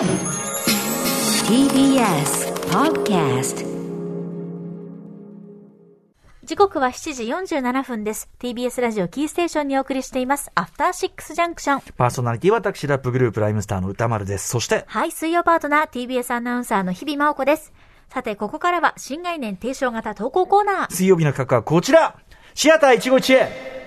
TBS Podcast 時刻は7時47分です。TBS ラジオキーステーションにお送りしています。アフターシックスジャンクション。パーソナリティは私、ラップグループライムスターの歌丸です。そして、はい、水曜パートナー TBS アナウンサーの日々真央子です。さて、ここからは新概念提唱型投稿コーナー。水曜日の企画はこちらシアター一期一会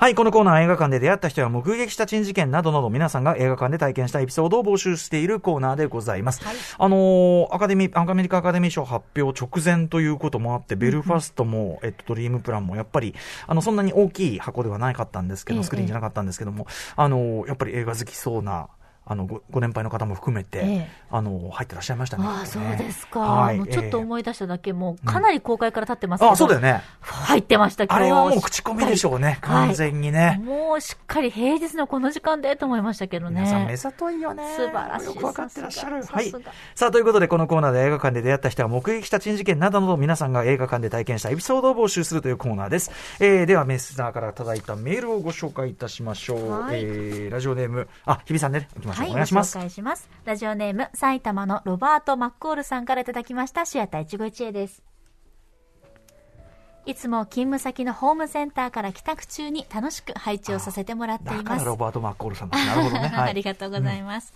はい、このコーナーは映画館で出会った人や目撃した珍事件などなど皆さんが映画館で体験したエピソードを募集しているコーナーでございます。あのーアカデミー、アメリカアカデミー賞発表直前ということもあって、ベルファストも、えっと、ドリームプランもやっぱり、あの、そんなに大きい箱ではなかったんですけど、ええスクリーンじゃなかったんですけども、あのーやっぱり映画好きそうな、あのごご年配の方も含めて、ええあの入ってらっしゃいましたね。ああ、そうですか。はいちょっとええ思い出しただけ、もうかなり公開から経ってますけど、あ、そうだよね。入ってました、今日あれはもう口コミでしょうね、はい完全にね。もうしっかり平日のこの時間でと思いましたけどね。皆さん目ざといよね。素晴らしいよくわかってらっしゃる。はいさあ、ということで、このコーナーで映画館で出会った人が目撃した珍事件などなど皆さんが映画館で体験したエピソードを募集するというコーナーです。えー、では、メッセーからいただいたメールをご紹介いたしましょう。はいえー、ラジオネーム、あ、日比さんね、行きましょう。はい、お願いしますご紹。介します。ラジオネーム、埼玉のロバート・マッコールさんからいただきました、シアター一期一会です。いつも勤務先のホームセンターから帰宅中に楽しく配置をさせてもらっています。ロバート・マッコールさんです。なるほどね。はあい。りがとうございます。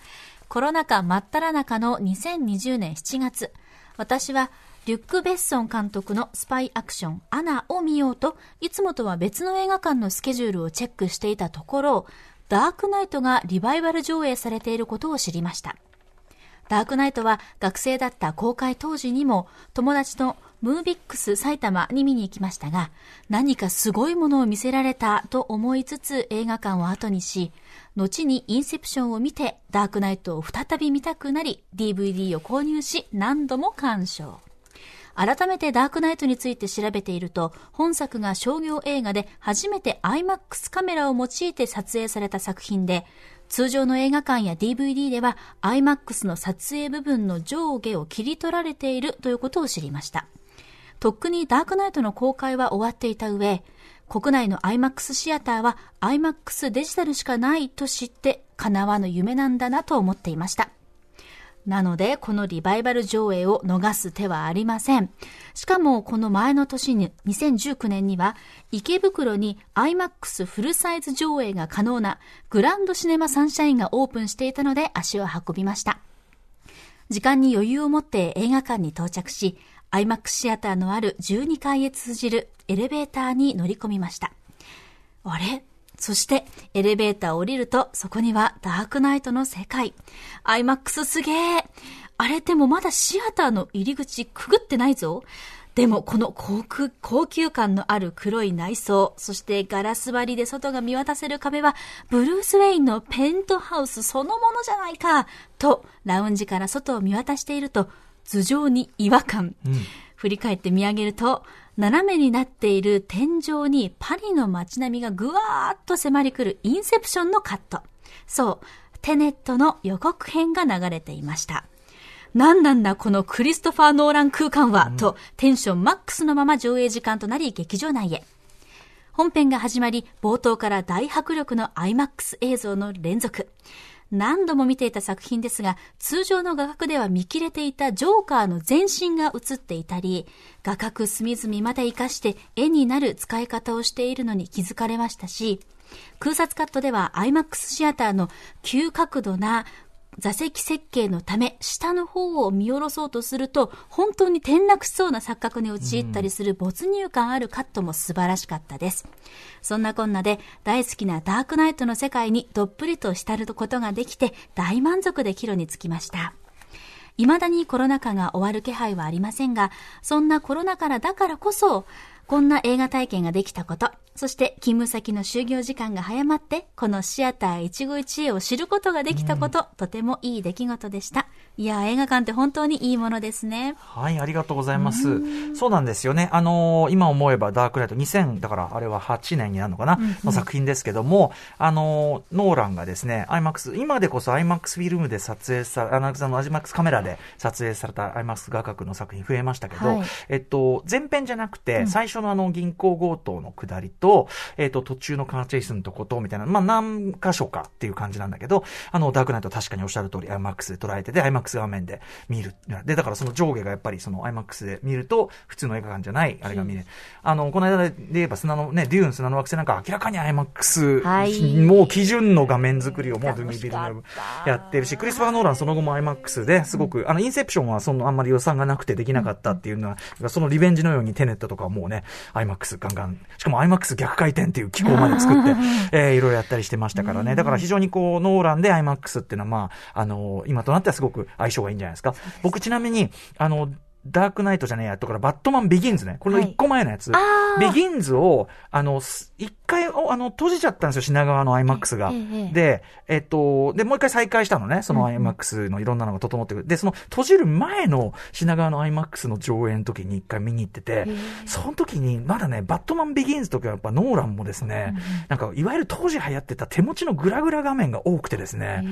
コロナ禍真っ只中の2020年7月、私はリュック・ベッソン監督のスパイアクション、アナを見ようと、いつもとは別の映画館のスケジュールをチェックしていたところ、ダークナイトがリバイバル上映されていることを知りました。ダークナイトは学生だった公開当時にも友達のムービックス埼玉に見に行きましたが、何かすごいものを見せられたと思いつつ映画館を後にし、後にインセプションを見てダークナイトを再び見たくなり、DVD を購入し何度も鑑賞。改めてダークナイトについて調べていると、本作が商業映画で初めて IMAX カメラを用いて撮影された作品で、通常の映画館や DVD では IMAX の撮影部分の上下を切り取られているということを知りました。とっくにダークナイトの公開は終わっていた上、国内の IMAX シアターは IMAX デジタルしかないと知って叶わぬ夢なんだなと思っていました。なので、このリバイバル上映を逃す手はありません。しかも、この前の年に、2019年には、池袋に IMAX フルサイズ上映が可能なグランドシネマサンシャインがオープンしていたので足を運びました。時間に余裕を持って映画館に到着し、IMAX シアターのある12階へ通じるエレベーターに乗り込みました。あれ？そして、エレベーターを降りると、そこにはダークナイトの世界。IMAX すげえ。あれでもまだシアターの入り口くぐってないぞ。でもこの高級高級感のある黒い内装、そしてガラス張りで外が見渡せる壁は、ブルース・ウェインのペントハウスそのものじゃないか。と、ラウンジから外を見渡していると、頭上に違和感。振り返って見上げると、斜めになっている天井にパリの街並みがぐわーっと迫り来るインセプションのカット。そう、テネットの予告編が流れていました。なんなんだこのクリストファー・ノーラン空間は、とテンションマックスのまま上映時間となり劇場内へ。本編が始まり、冒頭から大迫力の IMAX 映像の連続。何度も見ていた作品ですが、通常の画角では見切れていたジョーカーの全身が映っていたり、画角隅々まで活かして絵になる使い方をしているのに気づかれましたし、空撮カットでは IMAX シアターの急角度な座席設計のため、下の方を見下ろそうとすると、本当に転落しそうな錯覚に陥ったりする没入感あるカットも素晴らしかったです。そんなこんなで、大好きなダークナイトの世界にどっぷりと浸ることができて、大満足で帰路につきました。未だにコロナ禍が終わる気配はありませんが、そんなコロナ禍だからこそ、こんな映画体験ができたこと、そして勤務先の就業時間が早まって、このシアター一期一会を知ることができたこと、とてもいい出来事でした。いや、映画館って本当にいいものですね。はい、ありがとうございます。そうなんですよね。あのー今思えばダークナイト2000、だからあれは8年になるのかな、の作品ですけども、あのーノーランがですね、IMAX、今でこそ IMAX フィルムで撮影さ、あの、その IMAX カメラで撮影された IMAX 画角の作品増えましたけど、はいえっと、前編じゃなくて、最初のあの銀行強盗の下りと、えっ、と、途中のカーチェイスのとこと、みたいな、まあ何箇所かっていう感じなんだけど、あの、ダークナイト確かにおっしゃる通り IMAX で捉えてて、IMAX 画面で見る。で、だからその上下がやっぱりその IMAX で見ると、普通の映画館じゃない、あれが見れる。あの、この間で言えば砂のね、デューン砂の惑星なんか明らかに IMAX、はいもう基準の画面作りをもうドゥミビルやってるし、クリスパー・ノーランその後も IMAX ですごく、あの、インセプションはそのあんまり予算がなくてできなかったっていうのは、そのリベンジのようにテネットとかはもうね、IMAX ガンガン、しかも IMAX 逆回転っていう機構まで作って、えーいろいろやったりしてましたからね。だから非常にこう、ノーランで IMAX っていうのはまあ、あの、今となってはすごく相性がいいんじゃないですか。僕ちなみに、あの、ダークナイトじゃねえや、とからバットマンビギンズね。これの一個前のやつ。あービギンズを、あの、す一回、おあの、閉じちゃったんですよ、品川の IMAX が。ええで、えっと、で、もう一回再開したのね、その IMAX のいろんなのが整ってくる。で、その閉じる前の品川の IMAX の上映の時に一回見に行ってて、その時に、まだね、バットマンビギンズとかやっぱノーランもですね、なんか、いわゆる当時流行ってた手持ちのグラグラ画面が多くてですね、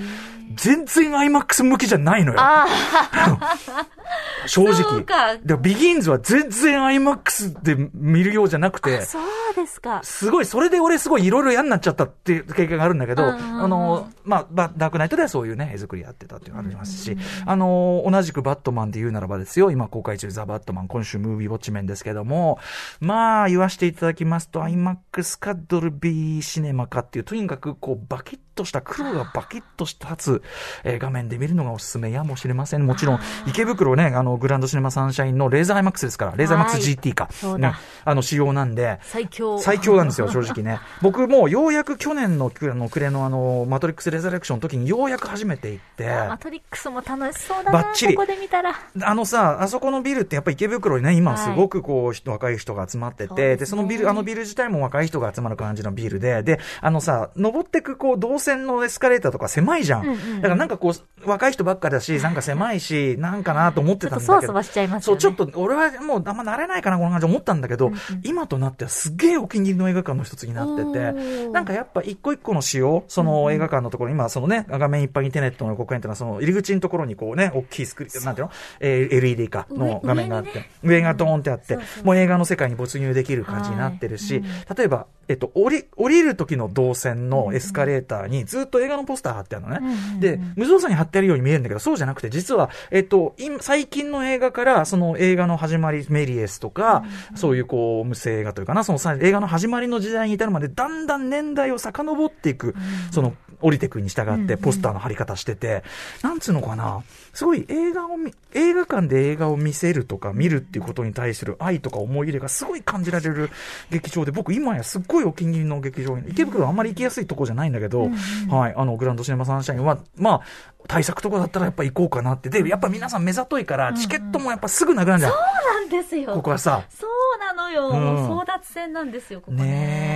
全然 IMAX 向きじゃないのよ。あ 正直。そうか。でビギンズは全然 IMAX で見るようじゃなくてあ、、そうですか。すごい、それで俺すごいいろいろ嫌になっちゃったっていう経験があるんだけど、うんうんうん。あの、まあ、バダークナイトではそういうね、絵作りやってたっていうのがありますし、あの、同じくバットマンで言うならばですよ、今公開中ザ・バットマン、今週ムービーウォッチメンですけども、まあ、言わせていただきますと、IMAX かドルビーシネマかっていう、とにかくこう、バキッとした、黒がバキッとした立つ、えー画面で見るのがおすすめ。やもしれません。もちろん、池袋ね、あの、グランドシネマサンシャインのレーザー IMAX ですから、レーザー IMAX GT か、そうだ。ね。あの、仕様なんで、最強。最強なんですよ、正直ね。僕もうようやく去年のくあの暮れのあの、マトリックスレザレクションの時にようやく初めて行って、マトリックスも楽しそうだな、ここで見たら。あのさ、あそこのビルってやっぱり池袋にね、今すごくこう、人若い人が集まってて、ですね。で、そのビル、あのビル自体も若い人が集まる感じのビルで、で、あのさ、登ってくこう、動線のエスカレーターとか狭いじゃん。うんうんだからなんかこう、若い人ばっかだし、なんか狭いし、なんかなと思ってたんだけど。ちょっとそわそわしちゃいますそう。ちょっと俺はもうあんま慣れないかな、この感じ思ったんだけど、今となってはすげえお気に入りの映画館の一つになっておて、ー。なんかやっぱ一個一個の仕様、その映画館のところ、今そのね、画面いっぱいにテネットの予告編っていうのは、その入り口のところにこうね、大きいスクリーン、なんていうの？えー ?LED か、の画面があって、上がドーンってあってそうそう、もう映画の世界に没入できる感じになってるしはい、例えば、えっと、降り、降りる時の動線のエスカレーターにずっと映画のポスター貼ってあるのね。で、無造作に貼ってあるように見えるんだけど、そうじゃなくて、実は、えっと、今最近の映画から、その映画の始まり、メリエスとか、そういうこう、無声映画というかな、そのさ映画の始まりの時代に至るまで、だんだん年代を遡っていく、その、降りてくに従って、ポスターの貼り方してて、なんつうのかな、すごい映画を見、映画館で映画を見せるとか見るっていうことに対する愛とか思い入れがすごい感じられる劇場で、僕今やすっごいお気に入りの劇場に、池袋はあんまり行きやすいとこじゃないんだけど、はい、あの、グランドシネマサンシャインは、まあ、対策とかだったらやっぱ行こうかなって。で、やっぱ皆さん目ざといから、チケットもやっぱすぐなくなるじゃん。そうなんですよ。ここはさ。そうなのよ。うん争奪戦なんですよ、ここね。ねえ。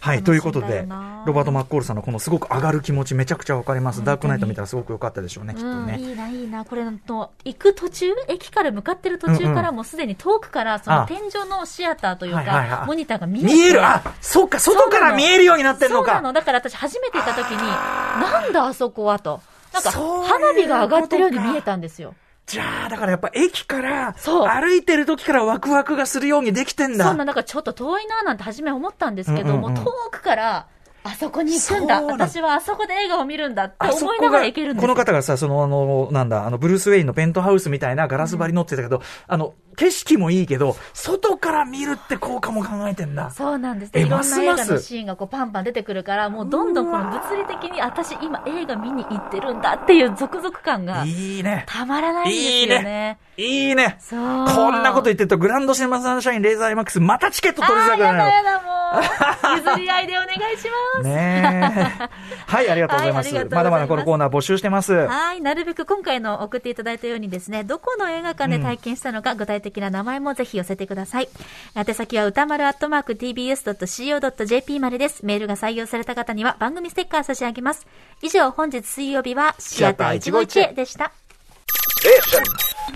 はい、ということでロバート・マッコールさんのこのすごく上がる気持ちめちゃくちゃわかります。ダークナイト見たらすごく良かったでしょうね、きっとうん、ね。いいな、いいな。これと、行く途中、駅から向かってる途中からもうすでに遠くから、そのあ天井のシアターというかモニターが見えて見えるあそうか、外から見えるようになってんのかそうなの。だから私初めて行った時に、なんだあそこはと。なんか、花火が上がってるように見えたんですよ。じゃあ、だからやっぱ駅から、そう歩いてる時からワクワクがするようにできてんだ。そんな、なんかちょっと遠いななんて初め思ったんですけど、うんうんうんもう遠くから、あそこに行くんだ。私はあそこで映画を見るんだって思いなががら行けるんですこの方がさ、その、あの、なんだ、あの、ブルース・ウェインのペントハウスみたいなガラス張り乗ってたけど、あの、景色もいいけど、外から見るって効果も考えてんだ。そうなんです。いろんな映画のシーンがこうパンパン出てくるから、もうどんどんこの物理的に私今映画見に行ってるんだっていう続々感がいいね。たまらないんですいいよね。ね。いいね。そう。こんなこと言ってると、グランドシネマサンシャインレーザー IMAX、またチケット取りづらくなるよ。だやだ、もう。譲り合いでお願いします。ねえ。はい、ありがとうございます。はいありがとうございますまだまだこのコーナー募集してます。はい。なるべく今回の送っていただいたようにですね、どこの映画館で体験したのか、具体的な名前もぜひ寄せてください。宛先は歌丸アットマーク tbs.co.jp までです。メールが採用された方には番組ステッカー差し上げます。以上、本日水曜日はシアター151でした。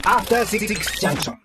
After Six Junction.